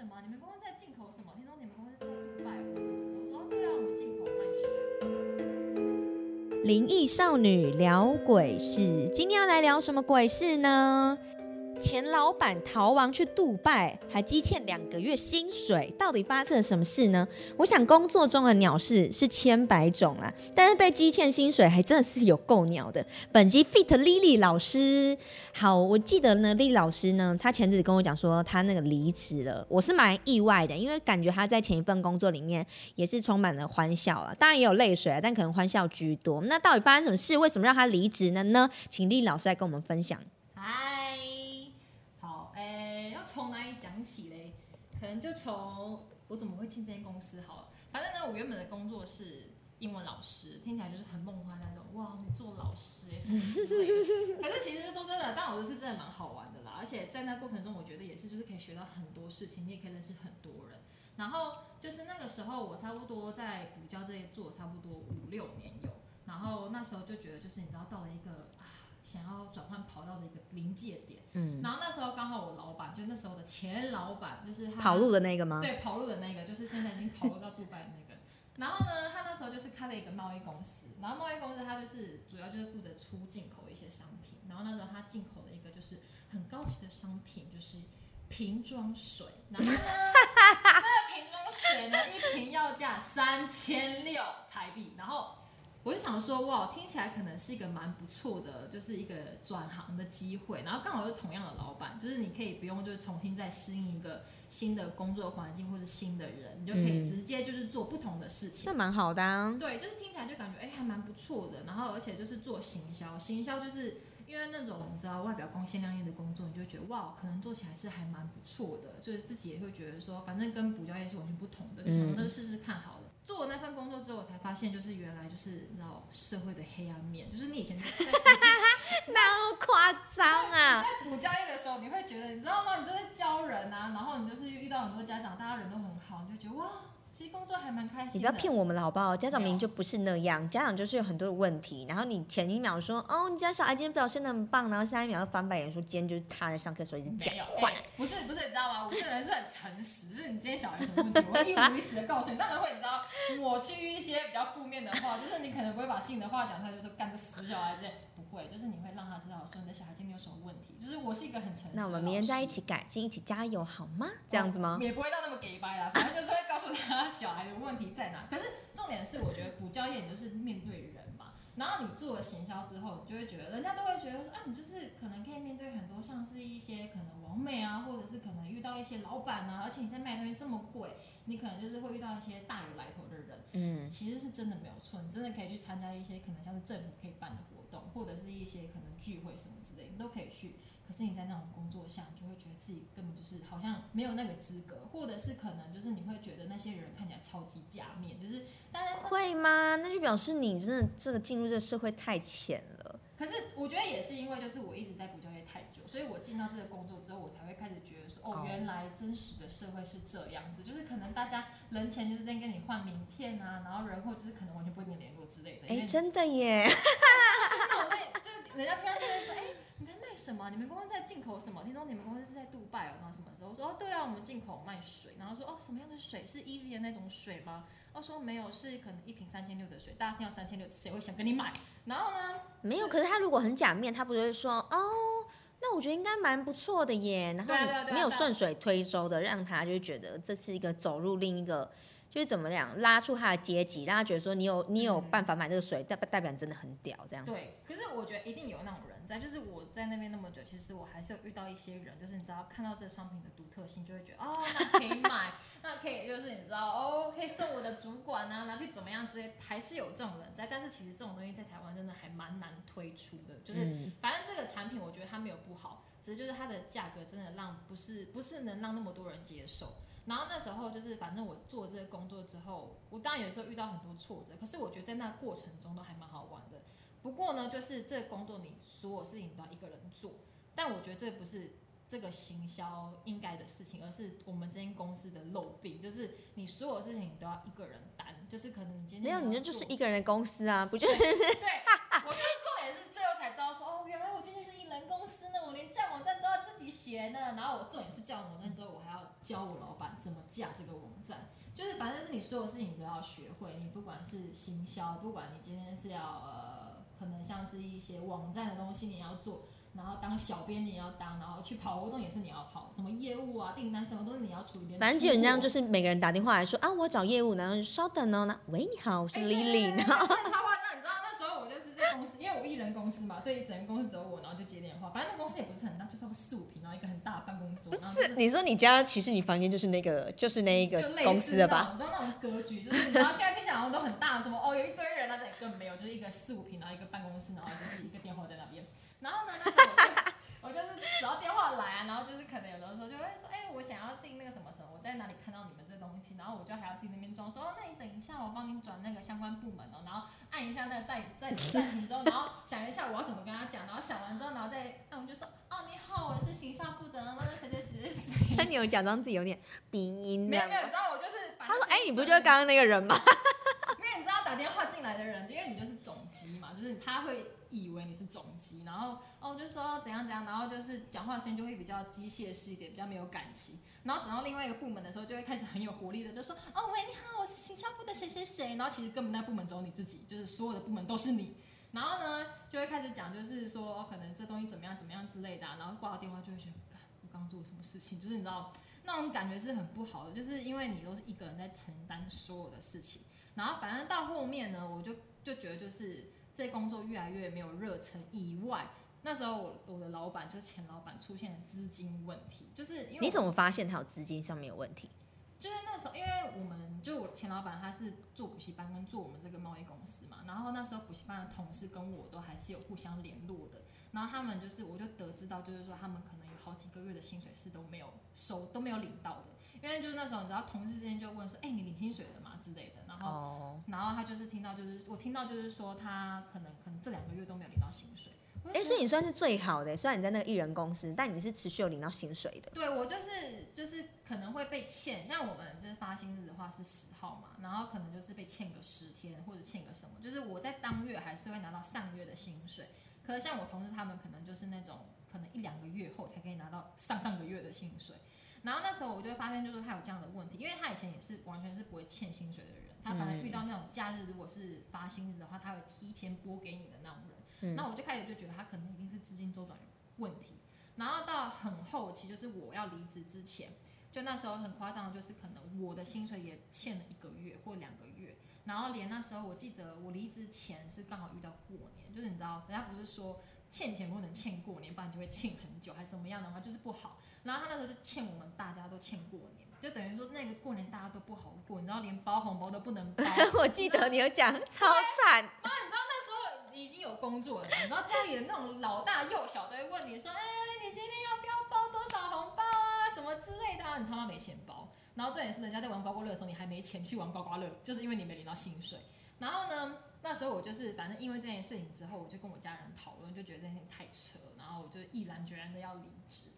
什么？你们公司在进口什么？听说你们公司是在杜拜吗？什么？我说对啊，我们进口卖血。灵异少女聊鬼事，今天要来聊什么鬼事呢？前老板逃亡去杜拜，还积欠两个月薪水，到底发生了什么事呢？我想工作中的鸟事是千百种啦，但是被积欠薪水还真的是有够鸟的。本集 fit Lily 老师，好，我记得呢，Lily 老师呢，她前阵子跟我讲说她那个离职了，我是蛮意外的，因为感觉她在前一份工作里面也是充满了欢笑啊，当然也有泪水啊，但可能欢笑居多。那到底发生什么事？为什么让她离职了呢？请 Lily 老师来跟我们分享。嗨，哎，要从哪里讲起嘞？可能就从我怎么会进这间公司好了。反正呢，我原本的工作是英文老师，听起来就是很梦幻那种，哇，你做老师耶什么。可是其实说真的，当老师是真的蛮好玩的啦，而且在那过程中，我觉得也是就是可以学到很多事情，你也可以认识很多人。然后就是那个时候，我差不多在补教这里做差不多五六年有，然后那时候就觉得就是你知道到了一个想要转换跑道的一个临界点。嗯，然后那时候刚好我老板，就那时候的前老板，就是他跑路的那个吗？对跑路的那个，就是现在已经跑路到杜拜的那个。然后呢，他那时候就是开了一个贸易公司，然后贸易公司他就是主要就是负责出进口一些商品。然后那时候他进口的一个就是很高级的商品，就是瓶装水。然后呢，那个瓶装水呢，一瓶要价三千六台币。然后我就想说，哇，听起来可能是一个蛮不错的，就是一个转行的机会。然后刚好是同样的老板，就是你可以不用就是重新再适应一个新的工作环境或是新的人，你就可以直接就是做不同的事情。那蛮好的啊。对，就是听起来就感觉哎、还蛮不错的，然后而且就是做行销，行销就是因为那种你知道外表光鲜亮丽的工作，你就觉得哇，可能做起来是还蛮不错的，就是自己也会觉得说，反正跟补教业是完全不同的，就想那就试试看好了。做了那份工作之后，我才发现就是原来就是你知道社会的黑暗面，就是你以前 那么夸张啊！在补教业的时候，你会觉得你知道吗？你就在教人啊，然后你就是遇到很多家长，大家人都很好，你就觉得哇，其实工作还蛮开心的。你不要骗我们了好不好？家长明明就不是那样，家长就是有很多的问题，然后你前一秒说哦，你家小孩今天表现的很棒，然后下一秒又翻白眼说今天就是他在上课的时候一直讲没有，话。哎不是不是，你知道吗？我这个人是很诚实，就是你今天小孩有什么问题，我会一五一十的告诉你。当然会，你知道，我去一些比较负面的话，就是你可能不会把性的话讲出来，就是说干这死小孩这样，不会，就是你会让他知道说你的小孩今天有什么问题。就是我是一个很诚实那我们明天在一起改进，一起加油好吗？这样子吗？也不会到那么给掰啦，反正就是会告诉他小孩的问题在哪。可是重点是，我觉得补教业就是面对人嘛，然后你做了行销之后，你就会觉得人家都会觉得说啊，你就是可能可以面对很多像是一些可能网美啊，或者是可能遇到一些老板啊，而且你在卖东西这么贵，你可能就是会遇到一些大有来头的人。嗯，其实是真的没有错，你真的可以去参加一些可能像是政府可以办的活动，或者是一些可能聚会什么之类，你都可以去。可是你在那种工作下，你就会觉得自己根本就是好像没有那个资格，或者是可能就是你会觉得那些人看起来超级假面，就是大家会吗？那就表示你真的这个进入这个社会太浅了。可是我觉得也是因为就是我一直在补教业太久，所以我进到这个工作之后，我才会开始觉得说，哦哦，原来真实的社会是这样子，就是可能大家人前就是在跟你换名片啊，然后人后就是可能完全不会跟你联络之类的。哎，欸真的耶！那种类就是人家听到就会说，哎、你在卖什么？你们公司在进口什么？听说你们公司是在杜拜哦，然后什么时候？我说哦，对啊，我们进口卖水。然后说哦，什么样的水？是 EV 的那种水吗？哦，说没有，是可能一瓶三千六的水。大家听到三千六，谁会想跟你买？然后呢，没有，可是他如果很假面，他不就会说哦，那我觉得应该蛮不错的耶，然后没有顺水推舟的，让他就觉得这是一个走入另一个，就是怎么样拉出他的阶级，让他觉得说你有你有办法买这个水，代代表你真的很屌这样子。对，可是我觉得一定有那种人在，就是我在那边那么久，其实我还是有遇到一些人，就是你知道看到这个商品的独特性，就会觉得哦，那可以买，那可以就是你知道哦，可以送我的主管啊，拿去怎么样之类，还是有这种人在。但是其实这种东西在台湾真的还蛮难推出的，就是、产品我觉得它没有不好，只是就是它的价格真的让不是不是能让那么多人接受。然后那时候就是，反正我做这个工作之后，我当然有时候遇到很多挫折，可是我觉得在那过程中都还蛮好玩的。不过呢，就是这个工作你所有事情都要一个人做，但我觉得这不是这个行销应该的事情，而是我们这间公司的漏病，就是你所有事情你都要一个人担，就是可能你今天没有，你这就是一个人的公司啊，不就是？对，我进去是一人公司呢，我连架网站都要自己写，学呢，然后我重点是教网站之后，我还要教我老板怎么架这个网站，就是反正就是你所有事情都要学会，你不管是行销，不管你今天是要呃，可能像是一些网站的东西你要做。然后当小编你也要当，然后去跑活动也是你要跑，什么业务啊、订单什么都是你要处理。反正基本上就是每个人打电话来说啊，我找业务，然后稍等哦，那喂你好，我是 Lily。然后人公司嘛，所以整个公司只有我，然后就接电话。反正那公司也不是很大，就差不多四五平，然后一个很大的办公桌。是，你说你家其实你房间就是那个就是那一个公司的吧？你知道那种格局，就是然后现在听讲好像都很大，什么哦有一堆人啊，这里根本没有，就是一个四五平，然后一个办公室，然后就是一个电话在那边。然后呢，那时候我就。就是只要电话来啊，然后就是可能有的时候就会说，哎，我想要订那个什么什么，我在哪里看到你们这东西，然后我就还要进那边装，说，那你等一下，我帮你转那个相关部门哦，然后按一下那个带在暂停之后，然后想一下我要怎么跟他讲，然后想完之后，然后再按，我就说，哦，你好，我是形象部的，那个谁谁谁谁谁。那你有假装自己有点鼻音没有没有，你知道我就是。他说，哎，你不就是刚刚那个人吗？因为你知道打电话进来的人，因为你就是总机嘛，就是他会。以为你是总机，然后哦就说怎样怎样，然后就是讲话声音就会比较机械式一点，比较没有感情。然后转到另外一个部门的时候，就会开始很有活力的，就说哦喂你好，我是形象部的谁谁谁。然后其实根本那部门只有你自己，就是所有的部门都是你。然后呢就会开始讲，就是说可能这东西怎么样怎么样之类的。然后挂了电话就会觉得，我刚做了什么事情？就是你知道那种感觉是很不好的，就是因为你都是一个人在承担所有的事情。然后反正到后面呢，我就就觉得就是。这工作越来越没有热忱以外，那时候我我的老板就是前老板出现了资金问题，就是因为你怎么发现他有资金上面有问题？就是那时候，因为我们就我前老板他是做补习班跟做我们这个贸易公司嘛，然后那时候补习班的同事跟我都还是有互相联络的，然后他们就是我就得知到就是说他们可能有好几个月的薪水是都没有收都没有领到的，因为就是那时候你知道同事之间就问说，哎，你领薪水了吗之类的。然后，然后他就是听到，就是我听到，就是说他可能可能这两个月都没有领到薪水。哎，所以你算是最好的，虽然你在那个艺人公司，但你是持续有领到薪水的。对，我就是就是可能会被欠，像我们就是发薪日的话是十号嘛，然后可能就是被欠个十天或者欠个什么，就是我在当月还是会拿到上月的薪水。可是像我同事他们可能就是那种可能一两个月后才可以拿到上上个月的薪水。然后那时候我就会发现，就是他有这样的问题，因为他以前也是完全是不会欠薪水的人。他反而遇到那种假日，如果是发薪日的话，他会提前拨给你的那种人。那我就开始就觉得他可能一定是资金周转问题。然后到很后期，就是我要离职之前，就那时候很夸张，就是可能我的薪水也欠了一个月或两个月。然后连那时候，我记得我离职前是刚好遇到过年，就是你知道，人家不是说欠钱不能欠过年，不然就会欠很久，还是什么样的话，就是不好。然后他那时候就欠我们大家都欠过年。就等于说那个过年大家都不好过，你知道连包红包都不能包。我记得你有讲超惨。妈，你知道那时候已经有工作了，你知道家里的那种老大幼小都会问你说，哎，你今天要不要包多少红包啊，什么之类的，你他妈没钱包。然后重点是人家在玩刮刮乐的时候，你还没钱去玩刮刮乐，就是因为你没领到薪水。然后呢，那时候我就是反正因为这件事情之后，我就跟我家人讨论，就觉得这件事情太扯，然后我就毅然决然的要离职。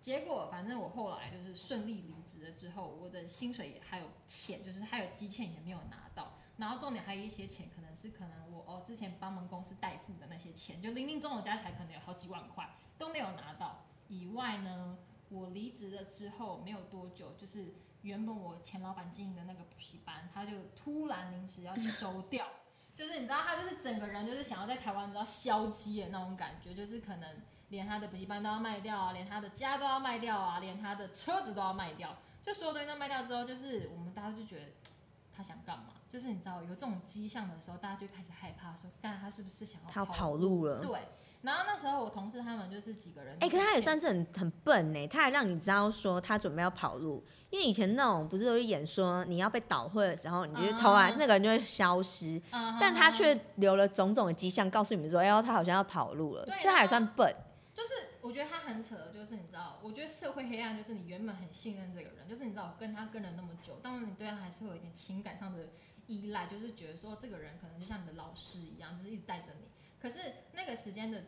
结果反正我后来就是顺利离职了之后，我的薪水还有钱，就是还有积欠也没有拿到。然后重点还有一些钱，可能是可能我哦之前帮忙公司代付的那些钱，就零零总总加起来可能有好几万块都没有拿到。以外呢，我离职了之后没有多久，就是原本我前老板经营的那个补习班，他就突然临时要收掉，就是你知道他就是整个人就是想要在台湾你知道消极的那种感觉，就是可能。连他的补习班都要卖掉啊，连他的家都要卖掉啊，连他的车子都要卖掉。就所有东西都卖掉之后，就是我们大家就觉得他想干嘛？就是你知道有这种迹象的时候，大家就开始害怕，说，干他是不是想要他跑路了？对。然后那时候我同事他们就是几个人，哎，可是他也算是很很笨呢，他还让你知道说他准备要跑路。因为以前那种不是都演说你要被倒会的时候，你就投完那个人就会消失，但他却留了种种的迹象，告诉你们说，哎呦，他好像要跑路了，所以他也算笨。就是我觉得他很扯，就是你知道，我觉得社会黑暗就是你原本很信任这个人，就是你知道跟他跟了那么久，当然你对他还是会有一点情感上的依赖，就是觉得说这个人可能就像你的老师一样，就是一直带着你。可是那个时间的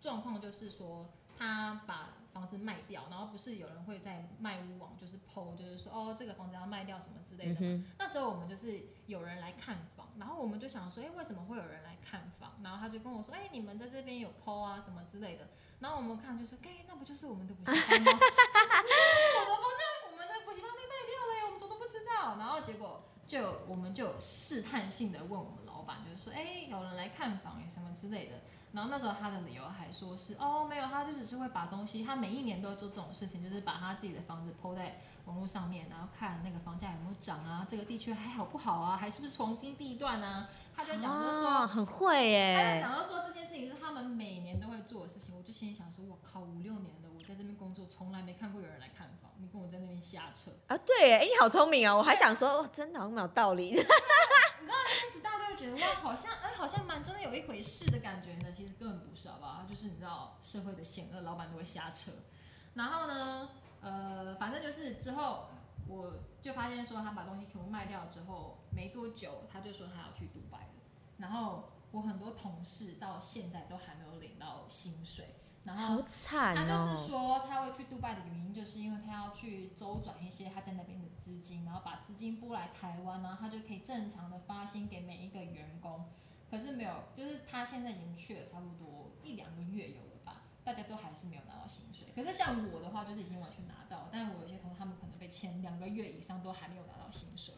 状况就是说，他把房子卖掉，然后不是有人会在卖屋网就是 PO，就是说哦这个房子要卖掉什么之类的嘛。那时候我们就是有人来看房，然后我们就想说，哎，为什么会有人来看房？然后他就跟我说，哎，你们在这边有 PO 啊什么之类的。然后我们看就说，哎，那不就是我们的补习班吗？我的房间，我们的补习班被卖掉了，我们怎么都不知道。然后结果就我们就试探性的问我们老板，就是说，哎，有人来看房什么之类的。然后那时候他的理由还说是哦没有，他就只是会把东西，他每一年都会做这种事情，就是把他自己的房子抛在网络上面，然后看那个房价有没有涨啊，这个地区还好不好啊，还是不是黄金地段啊？他就讲就说很会耶，他就讲到说这件事情是他们每年都会做的事情，我就心里想说，我靠，五六年了，我在这边工作从来没看过有人来看房，你跟我在那边瞎扯啊？对，哎，你好聪明哦，我还想说，真的好没有道理。你知道一开始大家都会觉得哇，好像哎，好像蛮真的有一回事的感觉呢。其实根本不是，好不好？就是你知道社会的险恶，老板都会瞎扯。然后呢，呃，反正就是之后我就发现说，他把东西全部卖掉之后，没多久他就说他要去迪拜了。然后我很多同事到现在都还没有领到薪水。然后他就是说他会去杜拜的原因，就是因为他要去周转一些他在那边的资金，然后把资金拨来台湾，然后他就可以正常的发薪给每一个员工。可是没有，就是他现在已经去了差不多一两个月有了吧，大家都还是没有拿到薪水。可是像我的话，就是已经完全拿到，但是我有些同事他们可能被签两个月以上都还没有拿到薪水。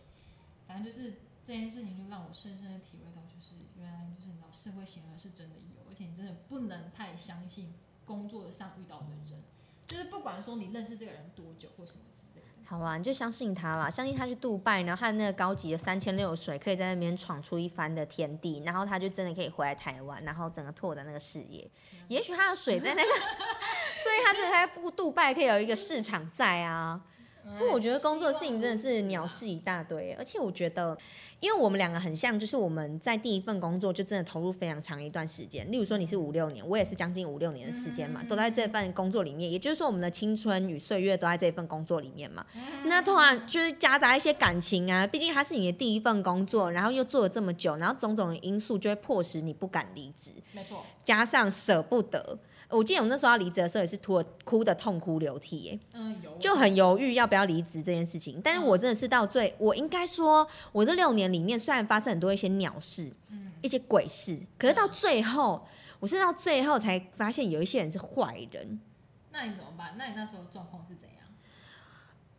反正就是这件事情就让我深深的体会到，就是原来就是你知道社会险恶是真的有，而且你真的不能太相信。工作上遇到的人，就是不管说你认识这个人多久或什么之类，好啦，你就相信他啦，相信他去杜拜，然后他那个高级的三千六水可以在那边闯出一番的天地，然后他就真的可以回来台湾，然后整个拓展那个事业。也许他的水在那个，所以他这在不杜拜可以有一个市场在啊。不过我觉得工作的事情真的是鸟事一大堆，而且我觉得。因为我们两个很像，就是我们在第一份工作就真的投入非常长一段时间。例如说你是五六年，我也是将近五六年的时间嘛，都在这份工作里面。也就是说，我们的青春与岁月都在这份工作里面嘛。那突然就是夹杂一些感情啊，毕竟它是你的第一份工作，然后又做了这么久，然后种种的因素就会迫使你不敢离职。没错，加上舍不得。我记得我那时候要离职的时候，也是哭哭的痛哭流涕，哎，嗯，就很犹豫要不要离职这件事情。但是我真的是到最，我应该说，我这六年里面虽然发生很多一些鸟事，嗯，一些鬼事，可是到最后，我是到最后才发现有一些人是坏人。那你怎么办？那你那时候状况是怎样？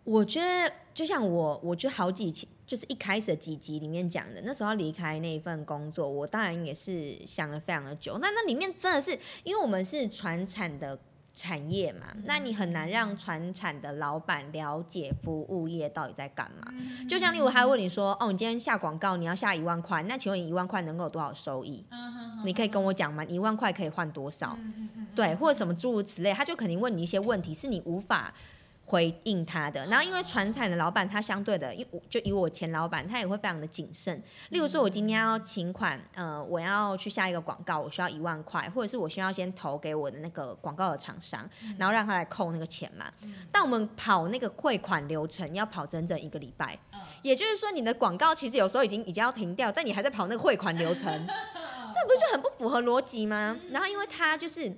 我觉得就像我，我觉得好几期。就是一开始的几集里面讲的，那时候要离开那一份工作，我当然也是想了非常的久。那那里面真的是，因为我们是传产的产业嘛，那你很难让传产的老板了解服务业到底在干嘛。就像例如，他问你说：“哦，你今天下广告，你要下一万块，那请问你一万块能够有多少收益？你可以跟我讲吗？一万块可以换多少？对，或者什么诸如此类，他就肯定问你一些问题，是你无法。”回应他的，然后因为传产的老板他相对的，因就以我前老板，他也会非常的谨慎。例如说，我今天要请款，呃，我要去下一个广告，我需要一万块，或者是我需要先投给我的那个广告的厂商，然后让他来扣那个钱嘛。但我们跑那个汇款流程要跑整整一个礼拜，也就是说，你的广告其实有时候已经已经要停掉，但你还在跑那个汇款流程，这不就很不符合逻辑吗？然后因为他就是。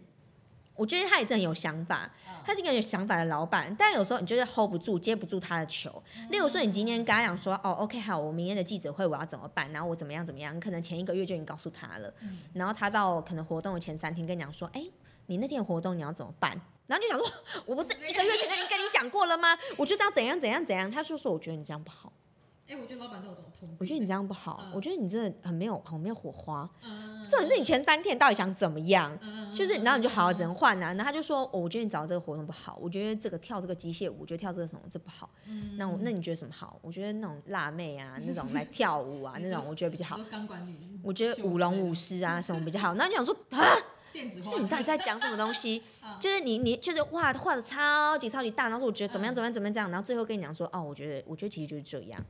我觉得他也是很有想法，他是一个有想法的老板，但有时候你就是 hold 不住、接不住他的球。例如说，你今天跟他讲说：“哦，OK，好，我明天的记者会我要怎么办？然后我怎么样怎么样？”可能前一个月就已经告诉他了，然后他到可能活动的前三天跟你讲说：“哎，你那天活动你要怎么办？”然后就想说：“我不是一个月前跟你跟你讲过了吗？我就这样怎样怎样怎样。”他就说：“我觉得你这样不好。”哎，我觉得老板都有这种通我觉得你这样不好，我觉得你真的很没有很没有火花。这种是你前三天到底想怎么样？就是，然后你就好好只能换啊。然后他就说，我觉得你找这个活动不好，我觉得这个跳这个机械舞，我觉得跳这个什么这不好。那我那你觉得什么好？我觉得那种辣妹啊，那种来跳舞啊，那种我觉得比较好。我觉得舞龙舞狮啊什么比较好。那你想说啊？电子你到底在讲什么东西？就是你你就是画画的超级超级大，然后说我觉得怎么样怎么样怎么样然后最后跟你讲说哦，我觉得我觉得其实就是这样。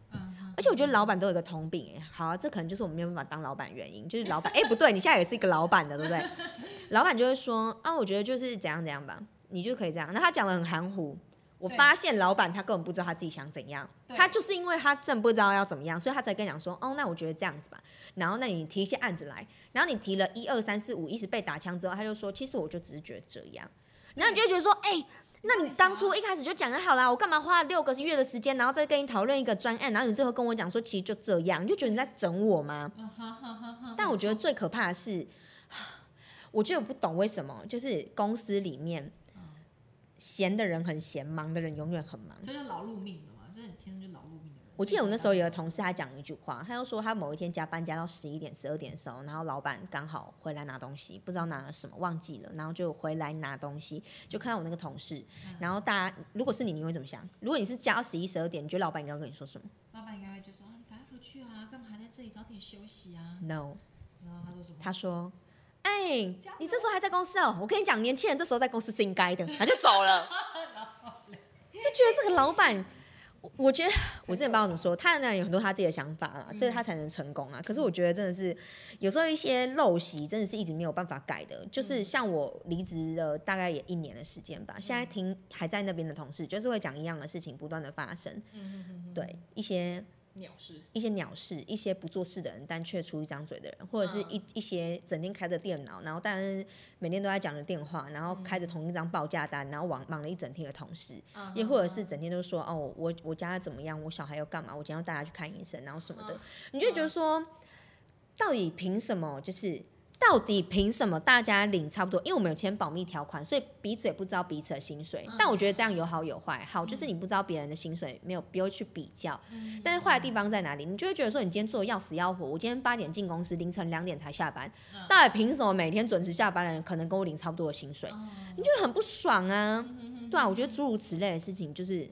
而且我觉得老板都有一个通病哎，好，这可能就是我们没有办法当老板原因，就是老板哎不对，你现在也是一个老板的，对不对？老板就会说啊，我觉得就是怎样怎样吧，你就可以这样。那他讲的很含糊。我发现老板他根本不知道他自己想怎样，他就是因为他真不知道要怎么样，所以他才跟你讲说，哦，那我觉得这样子吧。然后那你提一些案子来，然后你提了一二三四五，一直被打枪之后，他就说，其实我就只是觉得这样。然后你就觉得说，哎，那你当初一开始就讲的好啦，我干嘛花六个月的时间，然后再跟你讨论一个专案，然后你最后跟我讲说其实就这样，你就觉得你在整我吗？但我觉得最可怕的是，我觉得我不懂为什么，就是公司里面闲的人很闲，忙的人永远很忙。这就是劳碌命的嘛，就是你天生就劳碌命的人。我记得我那时候有个同事，他讲了一句话，他就说他某一天加班加到十一点、十二点的时候，然后老板刚好回来拿东西，不知道拿了什么忘记了，然后就回来拿东西，就看到我那个同事，然后大家如果是你，你会怎么想？如果你是加到十一、十二点，你觉得老板应该会跟你说什么老板应该会就说啊，你赶快回去啊，干嘛还在这里早点休息啊？？No，然后他说什么？他说。哎、你这时候还在公司哦？我跟你讲，年轻人这时候在公司是应该的，他就走了。就觉得这个老板，我我觉得 我之前不知道怎么说，他当然有很多他自己的想法啦，所以他才能成功啊。可是我觉得真的是有时候一些陋习真的是一直没有办法改的。就是像我离职了大概也一年的时间吧，现在听还在那边的同事，就是会讲一样的事情不断的发生。对一些鸟事。一些鸟事，一些不做事的人，但却出一张嘴的人，或者是一一些整天开着电脑，然后但是每天都在讲着电话，然后开着同一张报价单，然后忙忙了一整天的同事，也或者是整天都说哦，我我家怎么样，我小孩要干嘛，我今天要带他去看医生，然后什么的，你就觉得说，到底凭什么？就是到底凭什么大家领差不多？因为我们有签保密条款，所以彼此也不知道彼此的薪水。但我觉得这样有好有坏，好就是你不知道别人的薪水，没有必要去比较。但是坏的地方在哪里？你就会觉得说，你今天做的要死要活，我今天八点进公司，凌晨两点才下班，到底凭什么每天准时下班的人可能跟我领差不多的薪水？你就会很不爽啊！对啊，我觉得诸如此类的事情，就是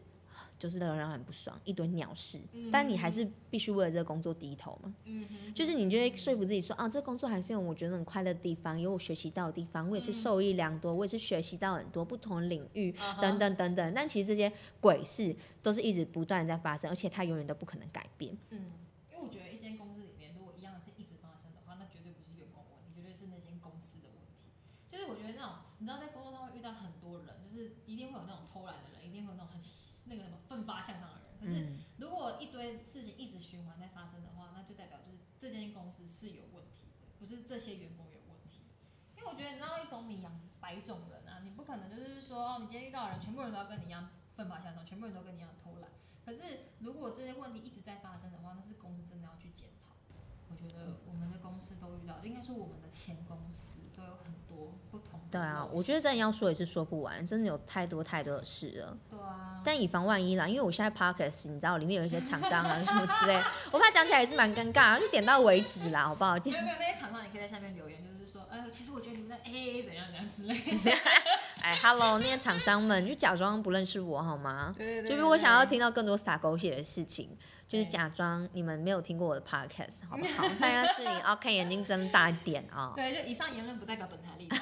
就是让人很不爽，一堆鸟事。但你还是必须为了这个工作低头嘛。嗯就是你就会说服自己说啊，这个工作还是有我觉得很快乐的地方，有我学习到的地方，我也是受益良多，我也是学习到很多不同的领域等等等等。但其实这些鬼事都是一直不断在发生，而且它永远都不可能改变。嗯，因为我觉得一间公司里面，如果一样的事一直发生的话，那绝对不是员工的问题，绝对是那间公司的问题。就是我觉得那种，你知道在工作上会遇到很多人，就是一定会有那种偷懒的人，一定会有那种很那个什么奋发向上的人。可是嗯，如果一堆事情一直循环在发生的话，那就代表就是这间公司是有问题的，不是这些员工有问题。因为我觉得你知道一种米养百种人啊，你不可能就是说哦，你今天遇到的人全部人都要跟你一样奋发向上，全部人都跟你一样偷懒。可是如果这些问题一直在发生的话，那是公司真的要去检讨。我觉得我们的公司都遇到，应该说我们的前公司都有很多不同的。对啊，我觉得真的要说也是说不完，真的有太多太多的事了。对啊，但以防万一啦，因为我现在 podcast 你知道里面有一些厂商啊什么之类，我怕讲起来也是蛮尴尬，就点到为止啦，好不好？没有没有那些厂商，你可以在下面留言，就是说，哎，其实我觉得你们的 AA 怎样怎样之类的。哎，hello，那些厂商们就假装不认识我好吗？对对就如果想要听到更多撒狗血的事情，就是假装你们没有听过我的 podcast，好不好？大家自己要看眼睛睁大一点啊、对，就以上言论不代表本台立场。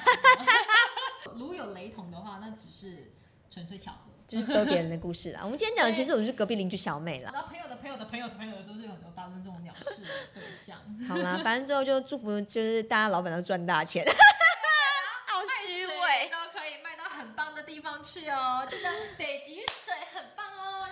如有雷同的话，那只是纯粹巧合。就是都别人的故事啦。我们今天讲的其实我是隔壁邻居小美啦。然后朋友的朋友的朋友的朋友的，都是有很多发生这种鸟事的对象。好啦，反正最后就祝福，就是大家老板都赚大钱。好虚伪。都可以卖到很棒的地方去哦，记得北极水很棒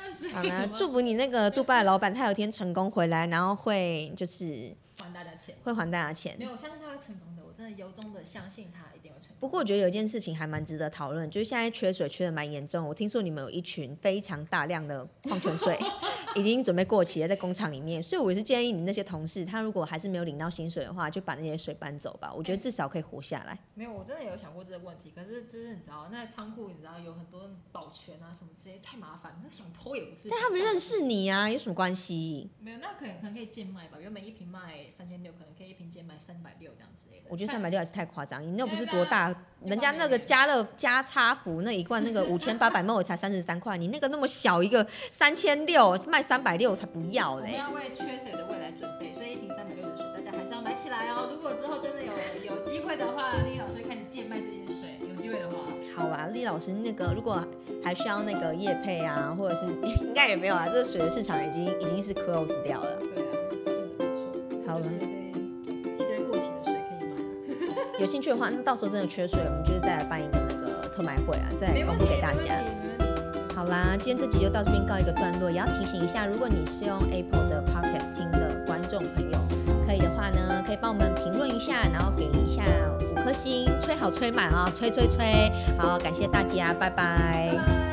样子。好啦，祝福你那个杜拜的老板，他有一天成功回来，然后会就是还大家钱。会还大家钱没。有，我相信他会成功真的由衷的相信他一定会成功。不过我觉得有一件事情还蛮值得讨论，就是现在缺水缺的蛮严重。我听说你们有一群非常大量的矿泉水 已经准备过期了，在工厂里面，所以我是建议你那些同事，他如果还是没有领到薪水的话，就把那些水搬走吧。我觉得至少可以活下来。没有，我真的有想过这个问题，可是就是你知道，那仓库你知道有很多保全啊什么之类，太麻烦，那想偷也不是。但他们认识你啊，有什么关系？没有，那可能可能可以贱卖吧，原本一瓶卖三千六，可能可以一瓶贱卖三百六这样之类的。我觉得三百六还是太夸张，你那不是多大，人家那个加乐加差福那一罐那个五千八百 ml 才三十三块，你那个那么小一个三千六卖三百六才不要嘞。我们要为缺水的未来准备，所以一瓶三百六的水，大家还是要买起来哦。如果之后真的有有机会的话，丽老师会开始贱卖这些水，有机会的话。好啊，李老师，那个如果还需要那个叶配啊，或者是 应该也没有啊，这个水的市场已经已经是 close 掉了。对啊，是的，没错。好了有兴趣的话，那到时候真的缺水，我们就是再来办一个那个特卖会啊，再公布给大家。好啦，今天这集就到这边告一个段落，也要提醒一下，如果你是用 Apple 的 Podcast 听的观众朋友，可以的话呢，可以帮我们评论一下，然后给一下五颗星，吹好吹满啊，吹吹吹。好，感谢大家，拜拜。拜拜